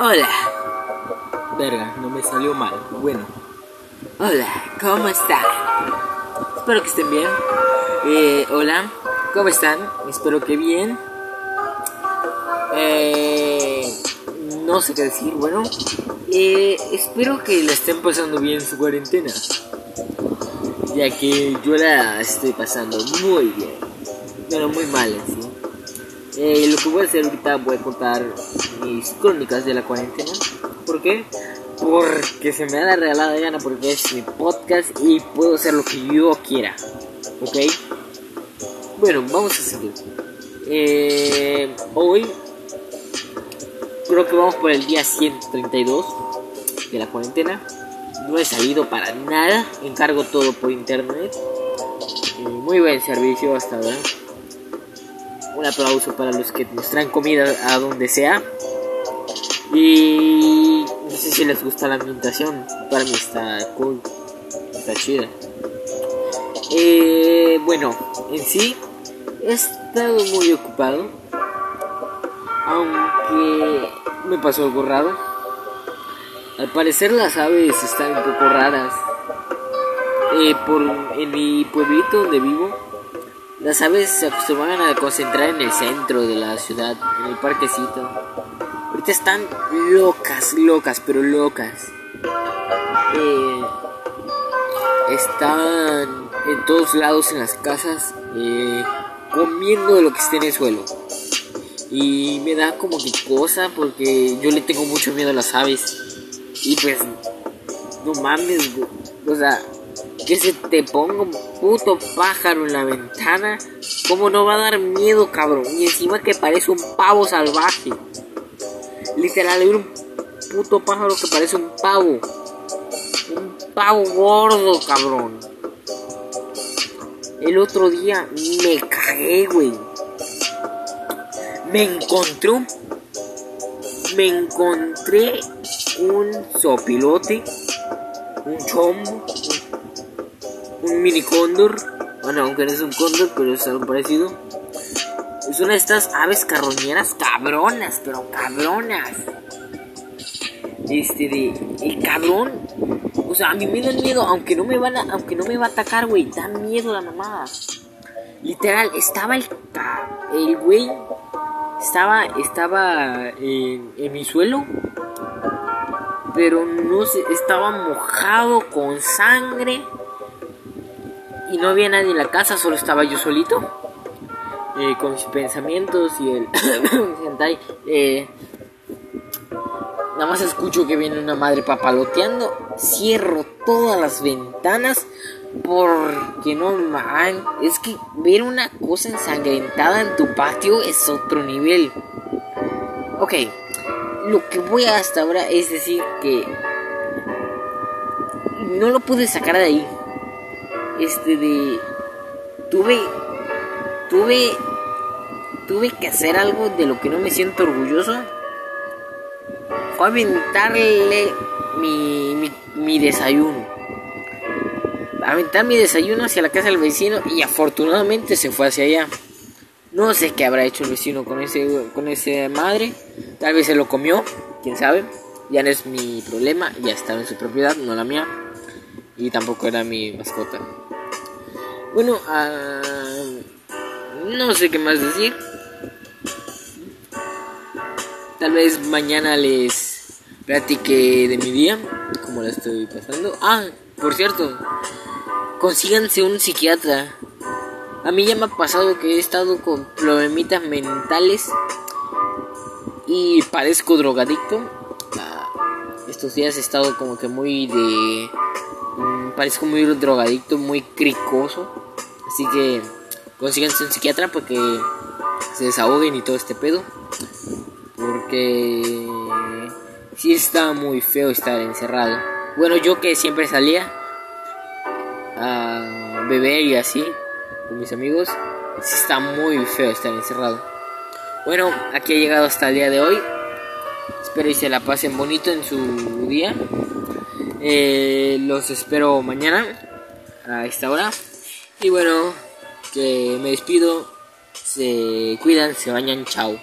Hola. Verga, no me salió mal. Bueno. Hola, ¿cómo están? Espero que estén bien. Eh, hola, ¿cómo están? Espero que bien. Eh, no sé qué decir, bueno. Eh, espero que la estén pasando bien su cuarentena. Ya que yo la estoy pasando muy bien. Pero muy mal, ¿sí? Eh, lo que voy a hacer ahorita voy a contar mis crónicas de la cuarentena. ¿Por qué? Porque se me da la regalada porque es mi podcast y puedo hacer lo que yo quiera. ¿Ok? Bueno, vamos a seguir. Eh, hoy creo que vamos por el día 132 de la cuarentena. No he salido para nada. Encargo todo por internet. Eh, muy buen servicio hasta ahora un aplauso para los que nos traen comida a donde sea. Y no sé si les gusta la ambientación. Para mí está cool. Está chida. Eh, bueno, en sí he estado muy ocupado. Aunque me pasó algo raro. Al parecer las aves están un poco raras. Eh, por, en mi pueblito donde vivo las aves se acostumbran a concentrar en el centro de la ciudad, en el parquecito. Ahorita están locas, locas, pero locas. Eh, están en todos lados en las casas eh, comiendo de lo que esté en el suelo. Y me da como que cosa porque yo le tengo mucho miedo a las aves. Y pues, no mames, o sea, que se te ponga un puto pájaro en la ventana, ¿cómo no va a dar miedo, cabrón? Y encima que parece un pavo salvaje. Literal, hay un puto pájaro que parece un pavo. Un pavo gordo, cabrón. El otro día me cagué, güey. Me encontré un... Me encontré un sopilote, un chombo, un mini cóndor. Bueno, aunque no es un cóndor, pero es algo parecido. Es una de estas aves carroñeras cabronas, pero cabronas. Este de. El cabrón. O sea, a mí me da miedo, aunque no me van a, aunque no me va a atacar, güey. Da miedo la mamada. Literal, estaba el el güey. Estaba, estaba en, en mi suelo. Pero no sé, estaba mojado con sangre y no había nadie en la casa, solo estaba yo solito. Eh, con mis pensamientos y el hentai. Eh, nada más escucho que viene una madre papaloteando. Cierro todas las ventanas porque no man. Es que ver una cosa ensangrentada en tu patio es otro nivel. Ok, lo que voy a hasta ahora es decir que no lo pude sacar de ahí este de tuve tuve tuve que hacer algo de lo que no me siento orgulloso. Fue aventarle mi, mi, mi desayuno. Aventar mi desayuno hacia la casa del vecino y afortunadamente se fue hacia allá. No sé qué habrá hecho el vecino con ese con ese madre. Tal vez se lo comió quién sabe. Ya no es mi problema ya estaba en su propiedad no la mía. Y tampoco era mi mascota bueno, uh, no sé qué más decir. Tal vez mañana les platique de mi día, como la estoy pasando. Ah, por cierto, consíganse un psiquiatra. A mí ya me ha pasado que he estado con problemitas mentales y parezco drogadicto. Uh, estos días he estado como que muy de... Parezco muy drogadicto, muy cricoso. Así que consíganse un psiquiatra para que se desahoguen y todo este pedo. Porque sí está muy feo estar encerrado. Bueno, yo que siempre salía a beber y así con mis amigos, sí está muy feo estar encerrado. Bueno, aquí ha llegado hasta el día de hoy. Espero y se la pasen bonito en su día. Eh, los espero mañana a esta hora. Y bueno, que me despido. Se cuidan, se bañan, chao.